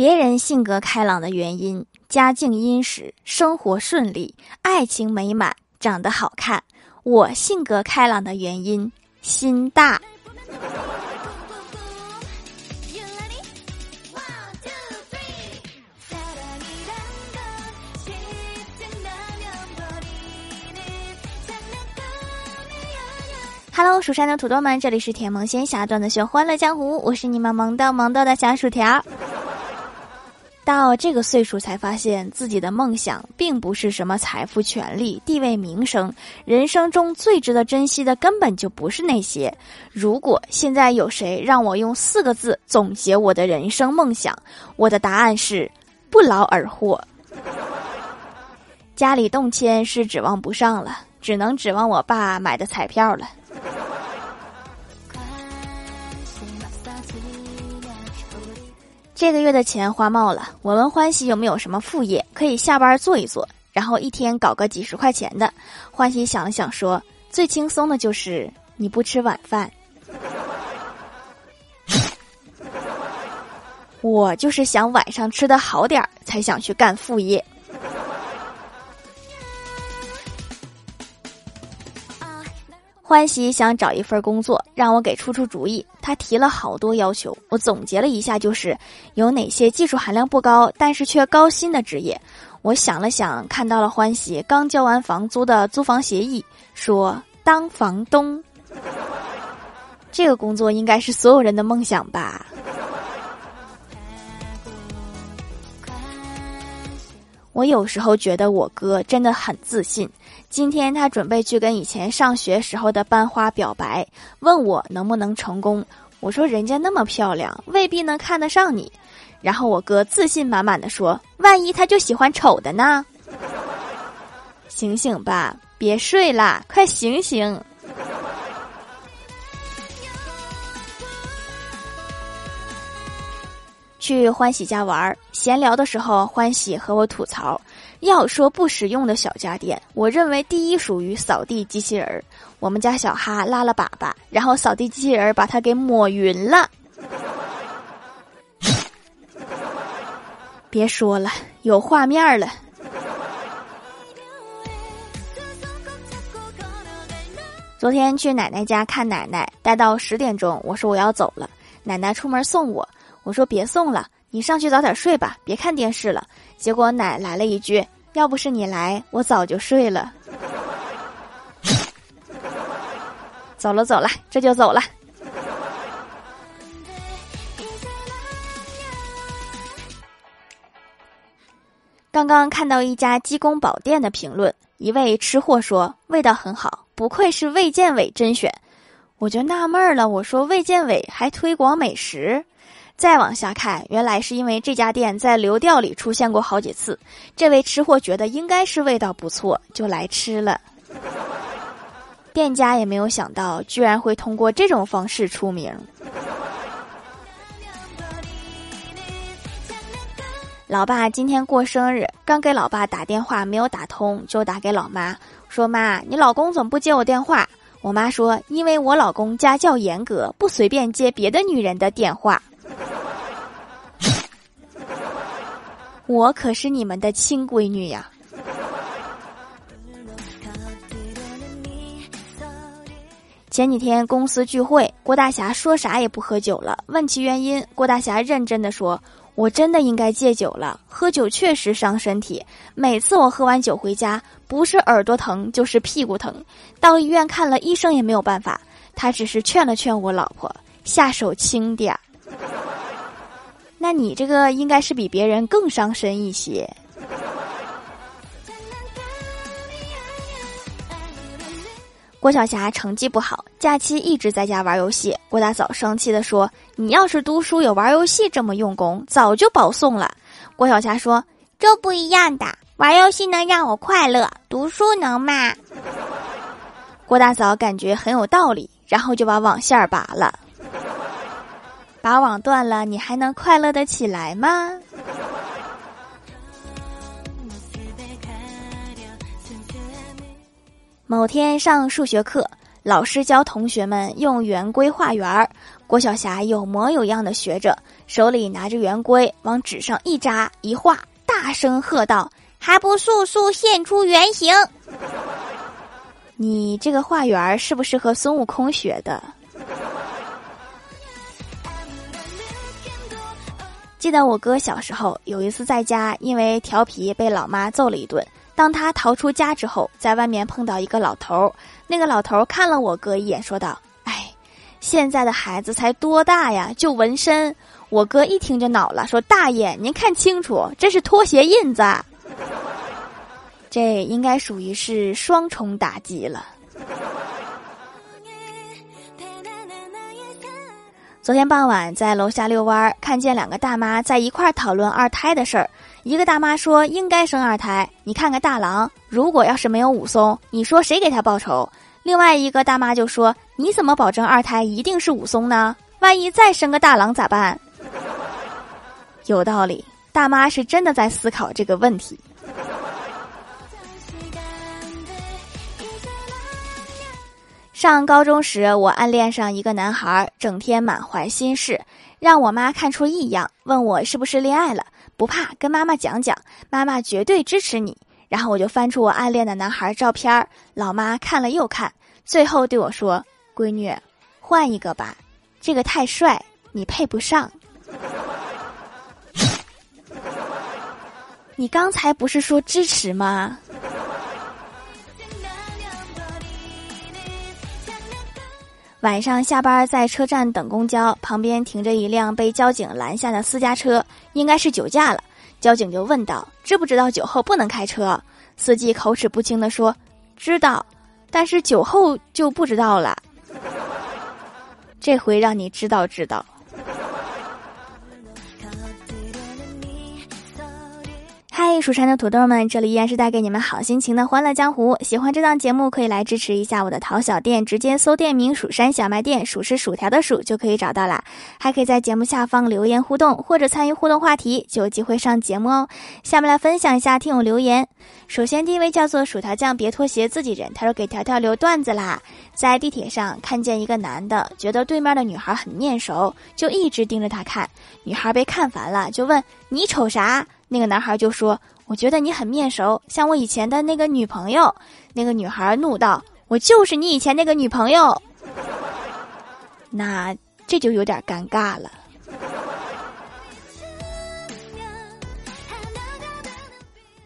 别人性格开朗的原因：家境殷实，生活顺利，爱情美满，长得好看。我性格开朗的原因：心大。Hello，蜀山的土豆们，这里是甜萌仙侠段的秀欢乐江湖，我是你们萌豆萌豆的小薯条。到这个岁数才发现自己的梦想并不是什么财富、权利、地位、名声，人生中最值得珍惜的根本就不是那些。如果现在有谁让我用四个字总结我的人生梦想，我的答案是不劳而获。家里动迁是指望不上了，只能指望我爸买的彩票了。这个月的钱花冒了，我问欢喜有没有什么副业可以下班做一做，然后一天搞个几十块钱的。欢喜想了想说：“最轻松的就是你不吃晚饭。”我就是想晚上吃的好点儿，才想去干副业。欢喜想找一份工作，让我给出出主意。他提了好多要求，我总结了一下，就是有哪些技术含量不高，但是却高薪的职业。我想了想，看到了欢喜刚交完房租的租房协议，说当房东。这个工作应该是所有人的梦想吧。我有时候觉得我哥真的很自信。今天他准备去跟以前上学时候的班花表白，问我能不能成功。我说人家那么漂亮，未必能看得上你。然后我哥自信满满的说：“万一他就喜欢丑的呢？”醒醒吧，别睡啦，快醒醒！去欢喜家玩，闲聊的时候，欢喜和我吐槽，要说不实用的小家电，我认为第一属于扫地机器人儿。我们家小哈拉了粑粑，然后扫地机器人把它给抹匀了。别说了，有画面了。昨天去奶奶家看奶奶，待到十点钟，我说我要走了，奶奶出门送我。我说别送了，你上去早点睡吧，别看电视了。结果奶来了一句：“要不是你来，我早就睡了。”走了走了，这就走了。刚刚看到一家鸡公煲店的评论，一位吃货说味道很好，不愧是卫健委甄选。我就纳闷了，我说卫健委还推广美食。再往下看，原来是因为这家店在流调里出现过好几次。这位吃货觉得应该是味道不错，就来吃了。店家也没有想到，居然会通过这种方式出名。老爸今天过生日，刚给老爸打电话没有打通，就打给老妈，说：“妈，你老公怎么不接我电话？”我妈说：“因为我老公家教严格，不随便接别的女人的电话。”我可是你们的亲闺女呀！前几天公司聚会，郭大侠说啥也不喝酒了。问其原因，郭大侠认真的说：“我真的应该戒酒了，喝酒确实伤身体。每次我喝完酒回家，不是耳朵疼就是屁股疼，到医院看了医生也没有办法。他只是劝了劝我老婆，下手轻点儿。”那你这个应该是比别人更伤身一些。郭晓霞成绩不好，假期一直在家玩游戏。郭大嫂生气的说：“你要是读书有玩游戏这么用功，早就保送了。”郭晓霞说：“这不一样的，玩游戏能让我快乐，读书能吗？”郭大嫂感觉很有道理，然后就把网线拔了。把网断了，你还能快乐的起来吗？某天上数学课，老师教同学们用圆规画圆儿，郭晓霞有模有样的学着，手里拿着圆规，往纸上一扎一画，大声喝道：“还不速速现出原形！” 你这个画圆儿是不是和孙悟空学的？记得我哥小时候有一次在家，因为调皮被老妈揍了一顿。当他逃出家之后，在外面碰到一个老头儿，那个老头儿看了我哥一眼，说道：“哎，现在的孩子才多大呀，就纹身。”我哥一听就恼了，说：“大爷，您看清楚，这是拖鞋印子。”这应该属于是双重打击了。昨天傍晚在楼下遛弯儿，看见两个大妈在一块儿讨论二胎的事儿。一个大妈说应该生二胎，你看看大郎，如果要是没有武松，你说谁给他报仇？另外一个大妈就说你怎么保证二胎一定是武松呢？万一再生个大郎咋办？有道理，大妈是真的在思考这个问题。上高中时，我暗恋上一个男孩，整天满怀心事，让我妈看出异样，问我是不是恋爱了。不怕，跟妈妈讲讲，妈妈绝对支持你。然后我就翻出我暗恋的男孩照片，老妈看了又看，最后对我说：“闺女，换一个吧，这个太帅，你配不上。”你刚才不是说支持吗？晚上下班在车站等公交，旁边停着一辆被交警拦下的私家车，应该是酒驾了。交警就问道：“知不知道酒后不能开车？”司机口齿不清地说：“知道，但是酒后就不知道了。”这回让你知道知道。嗨，蜀山的土豆们，这里依然是带给你们好心情的欢乐江湖。喜欢这档节目，可以来支持一下我的淘小店，直接搜店名“蜀山小卖店”，数是薯条的数就可以找到啦。还可以在节目下方留言互动，或者参与互动话题，就有机会上节目哦。下面来分享一下听友留言。首先第一位叫做薯条酱，别拖鞋，自己人。他说给条条留段子啦，在地铁上看见一个男的，觉得对面的女孩很面熟，就一直盯着他看。女孩被看烦了，就问你瞅啥？那个男孩就说：“我觉得你很面熟，像我以前的那个女朋友。”那个女孩怒道：“我就是你以前那个女朋友。”那这就有点尴尬了。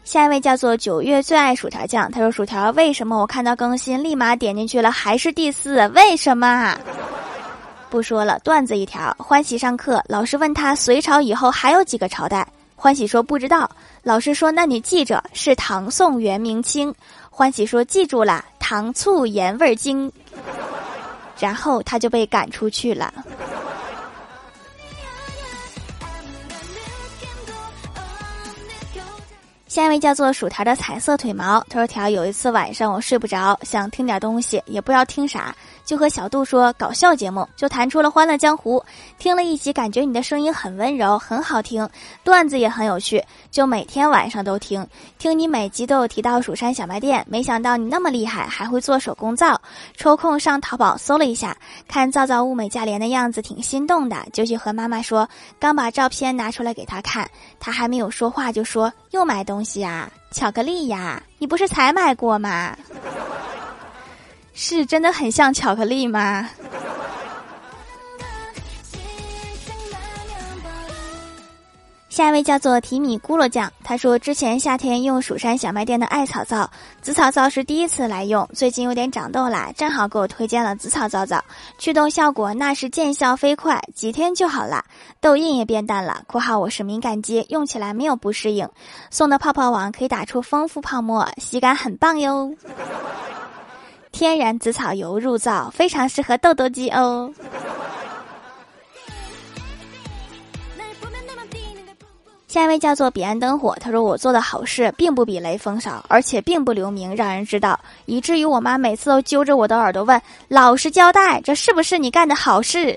下一位叫做九月最爱薯条酱，他说：“薯条，为什么我看到更新立马点进去了，还是第四？为什么？”不说了，段子一条。欢喜上课，老师问他隋朝以后还有几个朝代。欢喜说不知道，老师说那你记着是唐宋元明清。欢喜说记住了，糖醋盐味精。然后他就被赶出去了。下一位叫做薯条的彩色腿毛，他说条有一次晚上我睡不着，想听点东西，也不知道听啥。就和小杜说搞笑节目，就弹出了《欢乐江湖》，听了一集，感觉你的声音很温柔，很好听，段子也很有趣，就每天晚上都听。听你每集都有提到蜀山小卖店，没想到你那么厉害，还会做手工皂。抽空上淘宝搜了一下，看皂皂物美价廉的样子，挺心动的，就去和妈妈说。刚把照片拿出来给他看，他还没有说话，就说又买东西呀，巧克力呀，你不是才买过吗？是真的很像巧克力吗？下一位叫做提米咕噜酱，他说之前夏天用蜀山小卖店的艾草皂，紫草皂是第一次来用，最近有点长痘啦，正好给我推荐了紫草皂皂，祛痘效果那是见效飞快，几天就好了，痘印也变淡了。（括号我是敏感肌，用起来没有不适应。）送的泡泡网可以打出丰富泡沫，洗感很棒哟。天然紫草油入皂，非常适合痘痘肌哦。下一位叫做彼岸灯火，他说我做的好事并不比雷锋少，而且并不留名让人知道，以至于我妈每次都揪着我的耳朵问：“老实交代，这是不是你干的好事？”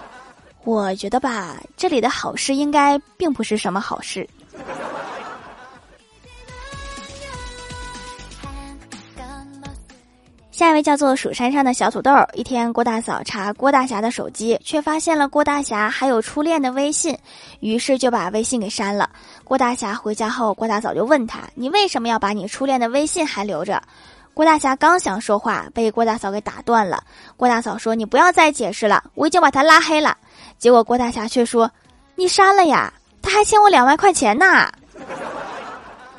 我觉得吧，这里的好事应该并不是什么好事。下一位叫做蜀山上的小土豆。一天，郭大嫂查郭大侠的手机，却发现了郭大侠还有初恋的微信，于是就把微信给删了。郭大侠回家后，郭大嫂就问他：“你为什么要把你初恋的微信还留着？”郭大侠刚想说话，被郭大嫂给打断了。郭大嫂说：“你不要再解释了，我已经把他拉黑了。”结果郭大侠却说：“你删了呀？他还欠我两万块钱呢。”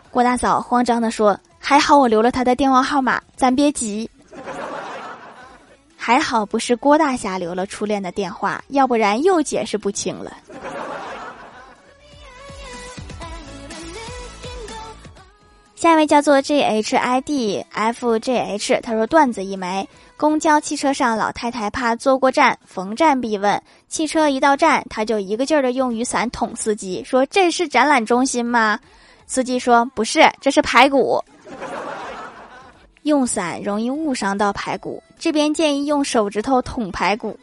郭大嫂慌张地说：“还好我留了他的电话号码，咱别急。”还好不是郭大侠留了初恋的电话，要不然又解释不清了。下一位叫做 G H I D F J H，他说段子一枚：公交汽车上，老太太怕坐过站，逢站必问。汽车一到站，他就一个劲儿的用雨伞捅司机，说：“这是展览中心吗？”司机说：“不是，这是排骨。”用伞容易误伤到排骨，这边建议用手指头捅排骨。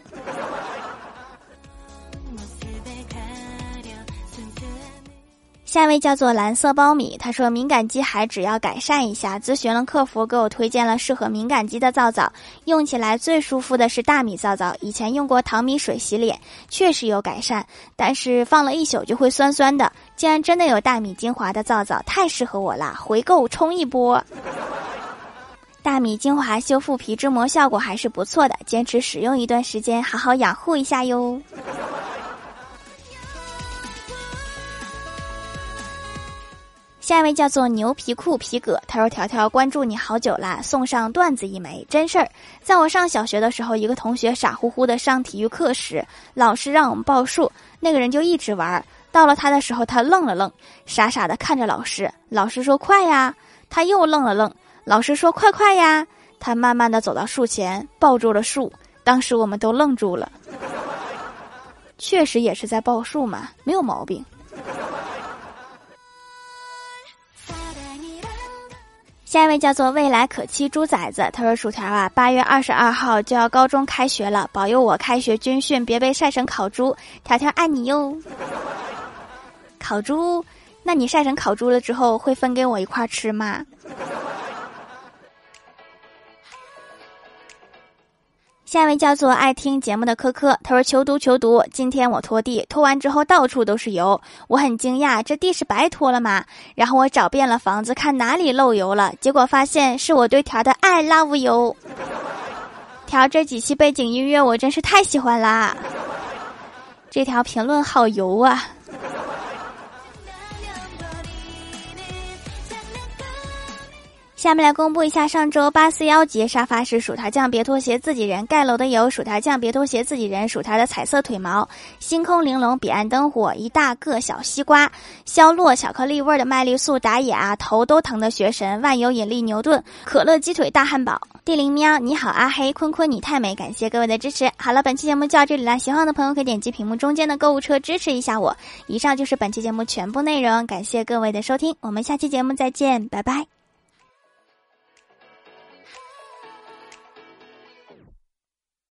下一位叫做蓝色苞米，他说敏感肌还只要改善一下，咨询了客服，给我推荐了适合敏感肌的皂皂，用起来最舒服的是大米皂皂。以前用过糖米水洗脸，确实有改善，但是放了一宿就会酸酸的。竟然真的有大米精华的皂皂，太适合我了，回购冲一波。大米精华修复皮脂膜效果还是不错的，坚持使用一段时间，好好养护一下哟。下一位叫做牛皮裤皮革，他说：“条条关注你好久啦，送上段子一枚，真事儿。在我上小学的时候，一个同学傻乎乎的上体育课时，老师让我们报数，那个人就一直玩。到了他的时候，他愣了愣，傻傻的看着老师。老师说快呀，他又愣了愣。老师说快快呀，他慢慢的走到树前，抱住了树。当时我们都愣住了。确实也是在报数嘛，没有毛病。”下一位叫做未来可期猪崽子，他说：“薯条啊，八月二十二号就要高中开学了，保佑我开学军训，别被晒成烤猪。条条爱你哟。烤猪，那你晒成烤猪了之后，会分给我一块吃吗？”下一位叫做爱听节目的科科，他说：“求读求读，今天我拖地，拖完之后到处都是油，我很惊讶，这地是白拖了吗？然后我找遍了房子，看哪里漏油了，结果发现是我对条的爱 love 油。条这几期背景音乐我真是太喜欢啦，这条评论好油啊。”下面来公布一下上周八四幺节沙发是薯条酱别拖鞋自己人盖楼的有薯条酱别拖鞋自己人薯条的彩色腿毛星空玲珑彼岸灯火一大个小西瓜肖洛巧克力味的麦丽素打野啊头都疼的学神万有引力牛顿可乐鸡腿大汉堡。地灵喵你好阿黑坤坤你太美感谢各位的支持。好了本期节目就到这里了喜欢的朋友可以点击屏幕中间的购物车支持一下我。以上就是本期节目全部内容感谢各位的收听我们下期节目再见拜拜。